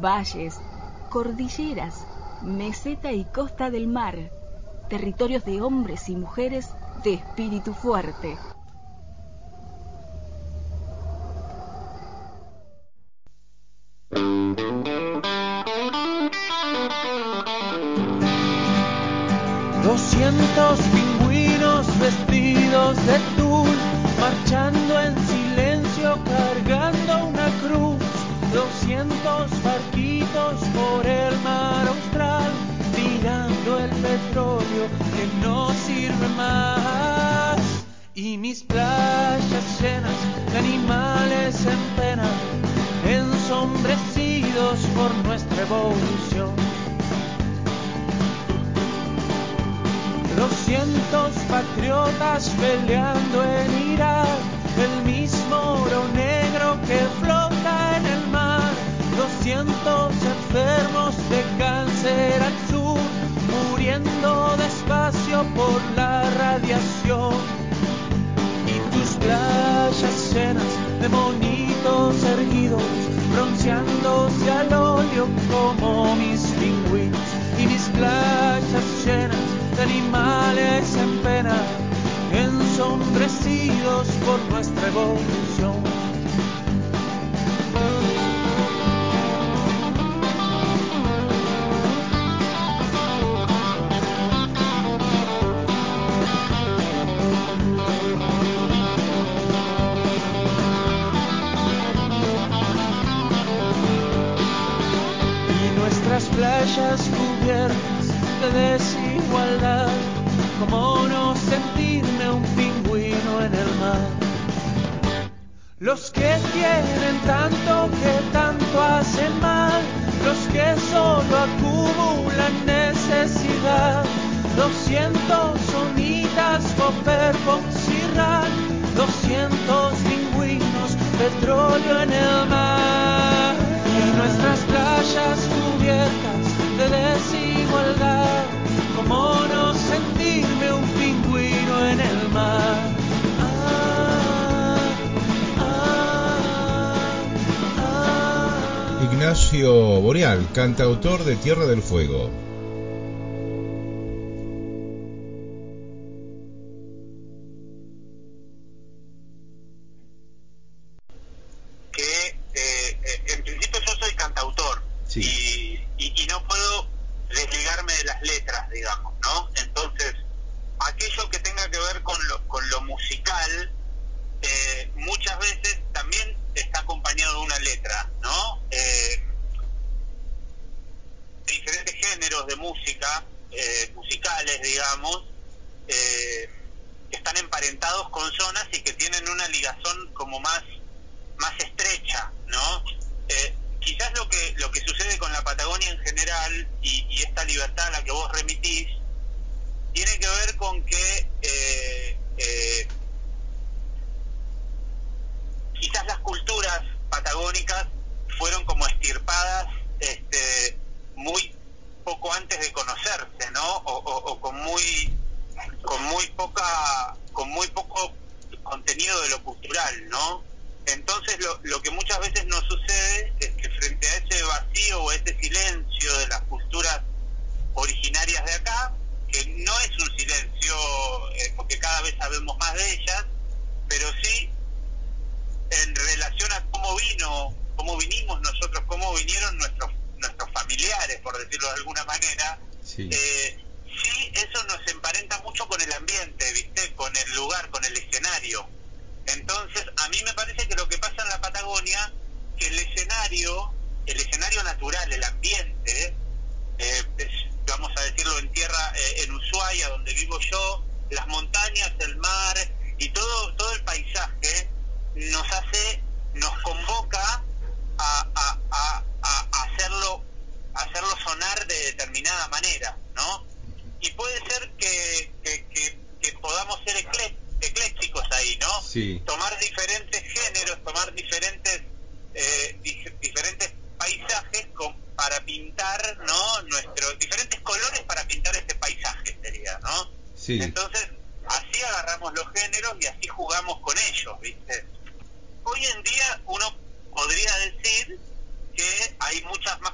valles, cordilleras, meseta y costa del mar, territorios de hombres y mujeres de espíritu fuerte. Nuestra evolución. Doscientos patriotas peleando en Irak, por nuestra evolución. Los que tienen tanto que tanto hacen mal, los que solo acumulan necesidad. Doscientos sonitas, Popper, Ran, doscientos pingüinos, petróleo en el mar. Y nuestras playas cubiertas de desigualdad, como no Ignacio Boreal, cantautor de Tierra del Fuego. Cada vez sabemos más de ellas, pero sí en relación a cómo vino, cómo vinimos nosotros, cómo vinieron nuestros nuestros familiares, por decirlo de alguna manera, Sí. eh, sí, eso nos emparenta mucho con el ambiente, ¿viste? Con el lugar, con el escenario. Entonces, a mí me parece que lo que pasa en la Patagonia, que el escenario, el escenario natural, el ambiente, eh, es- vamos a decirlo en tierra, eh, en Ushuaia, donde vivo yo, las montañas, el mar y todo, todo el paisaje nos hace, nos convoca a, a, a, a hacerlo, a hacerlo sonar de determinada manera, ¿no? Y puede ser que, que, que, que podamos ser ecle- eclécticos ahí, ¿no? Sí. Tomar diferentes géneros, tomar diferentes eh, dif- diferentes paisajes con- para pintar, ¿no? Nuestros diferentes colores para pintar este paisaje sería, ¿no? Entonces, así agarramos los géneros y así jugamos con ellos, ¿viste? Hoy en día uno podría decir que hay muchas más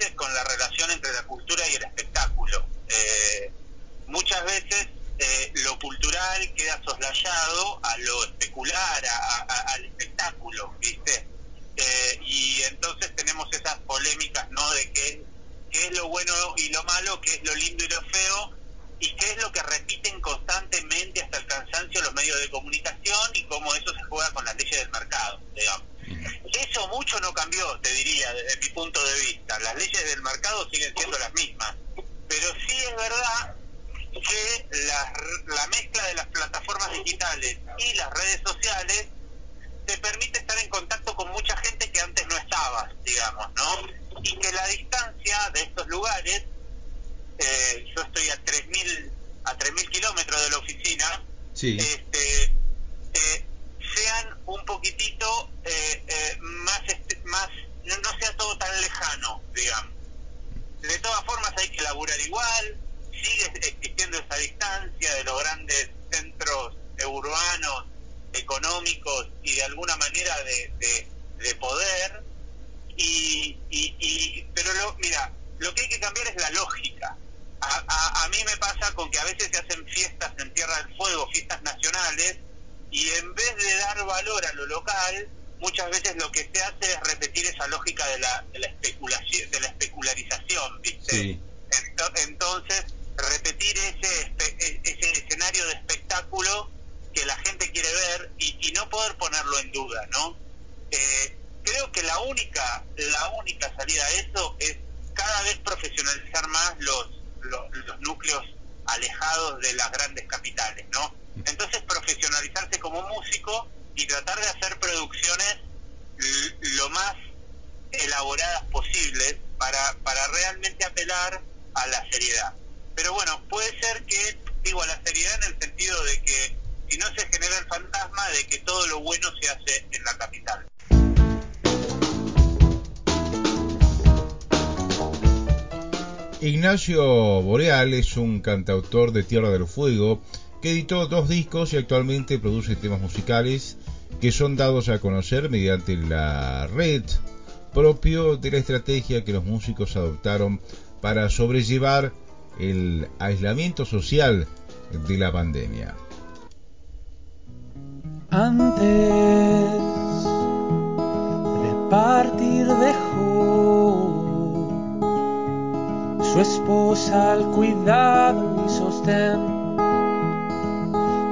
es con la relación entre la cultura y el espectáculo. Eh, muchas veces eh, lo cultural queda soslayado a lo especular, al espectáculo, ¿viste? Eh, y entonces tenemos esas polémicas, ¿no? De qué, qué es lo bueno y lo malo, qué es lo lindo y lo feo, y qué es lo que repiten constantemente hasta el cansancio los medios de comunicación y cómo eso se juega con las leyes del mercado, digamos. Eso mucho no cambió, te diría, desde mi punto de vista. Las leyes del mercado siguen siendo las mismas. Pero sí es verdad que la, la mezcla de las plataformas digitales y las redes sociales te permite estar en contacto con mucha gente que antes no estabas, digamos, ¿no? Y que la distancia de estos lugares, eh, yo estoy a 3.000 a 3.000 kilómetros de la este, eh, sean un poquitito eh, eh, más, más no, no sea todo tan lejano, digamos. De todas formas hay que laburar igual, sigue existiendo esa distancia de los grandes centros urbanos, económicos y de alguna manera de, de, poder. Y, y, pero lo, mira, lo que hay que cambiar es la lógica. A, a, mí me pasa con que a veces se hacen fiestas en Tierra del Fuego, fiestas nacionales, y en vez de dar valor muchas veces lo que se hace es repetir esa lógica de la, Ignacio Boreal es un cantautor de Tierra del Fuego que editó dos discos y actualmente produce temas musicales que son dados a conocer mediante la red propio de la estrategia que los músicos adoptaron para sobrellevar el aislamiento social de la pandemia. Antes de partir dejó al cuidado y sostén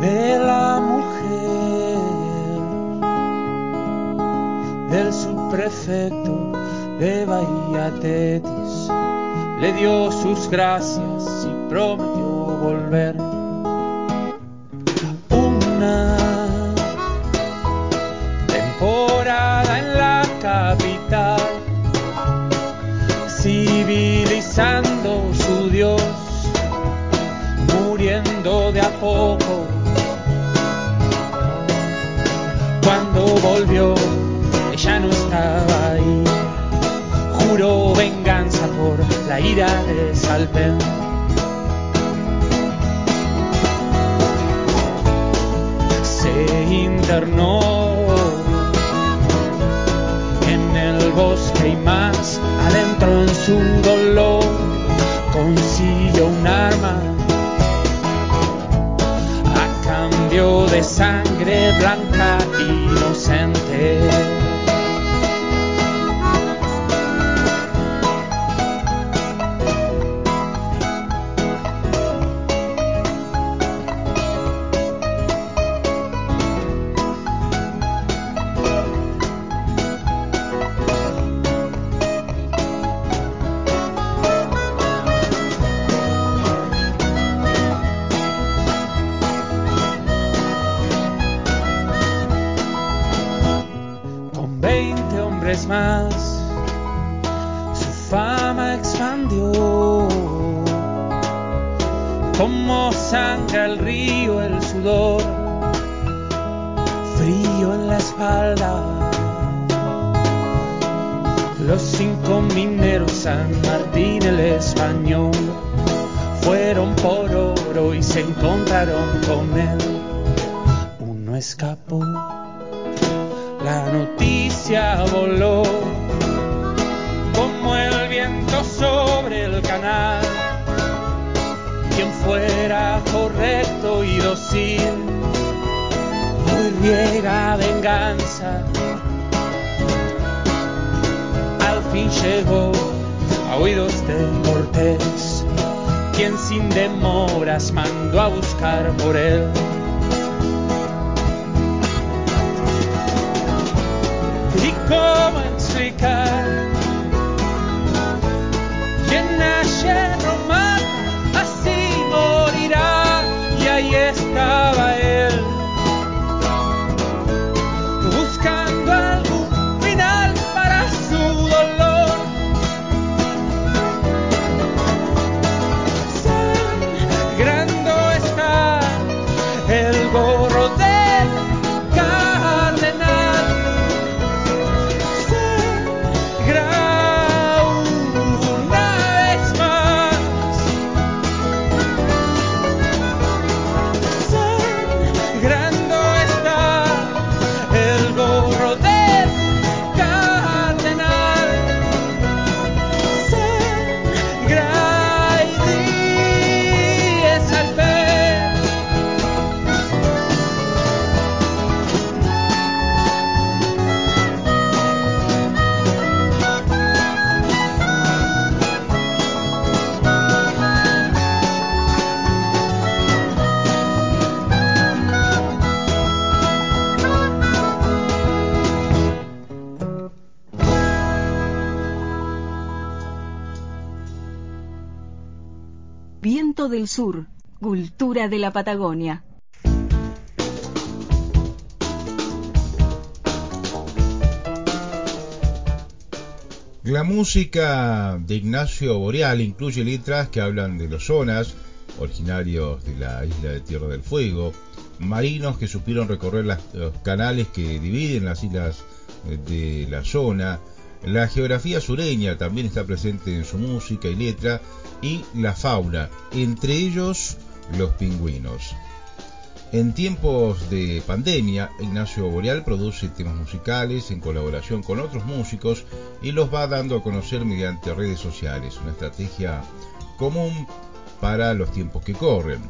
de la mujer del subprefecto de Bahía Tetis le dio sus gracias y prometió volver. La ira de Salpen. Se internó en el bosque y más adentro en su dolor Los cinco mineros San Martín el español fueron por oro y se encontraron con él. Uno escapó, la noticia voló como el viento sobre el canal. Quien fuera correcto y dócil hoy llega de venganza. Al fin llegó a oídos de Cortés, quien sin demoras mandó a buscar por él. Y cómo explicar Del Sur, cultura de la Patagonia. La música de Ignacio Boreal incluye letras que hablan de los zonas, originarios de la isla de Tierra del Fuego, marinos que supieron recorrer los canales que dividen las islas eh, de la zona, la geografía sureña también está presente en su música y letra, y la fauna, entre ellos los pingüinos. En tiempos de pandemia, Ignacio Boreal produce temas musicales en colaboración con otros músicos y los va dando a conocer mediante redes sociales, una estrategia común para los tiempos que corren.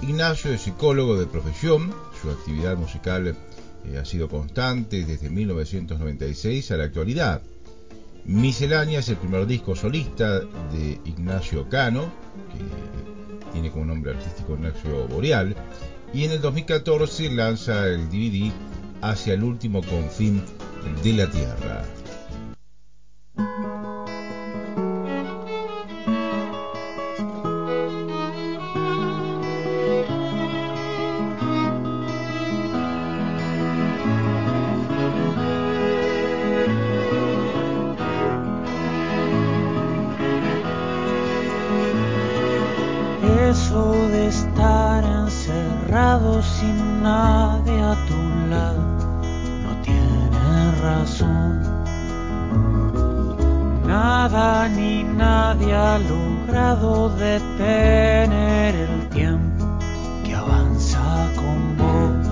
Ignacio es psicólogo de profesión, su actividad musical eh, ha sido constante desde 1996 a la actualidad. Miscelánea es el primer disco solista de Ignacio Cano, que tiene como nombre artístico Ignacio Boreal, y en el 2014 lanza el DVD Hacia el último confín de la Tierra. Ha logrado detener el tiempo que avanza con vos.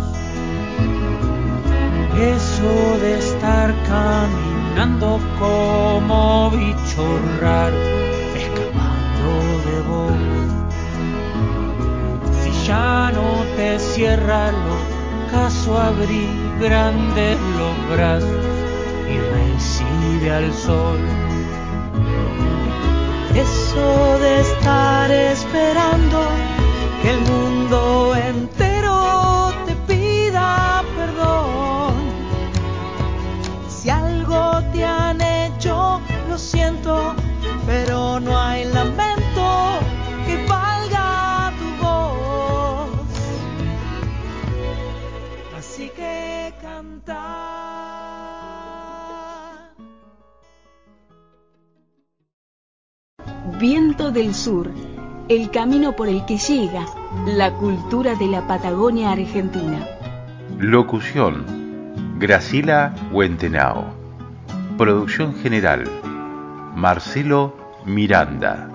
Eso de estar caminando como bicho raro, escapando de vos. Si ya no te cierra el ocaso, abrí grandes los brazos y recibe al sol. Viento del Sur, el camino por el que llega la cultura de la Patagonia Argentina. Locución: Gracila Huentenao. Producción general: Marcelo Miranda.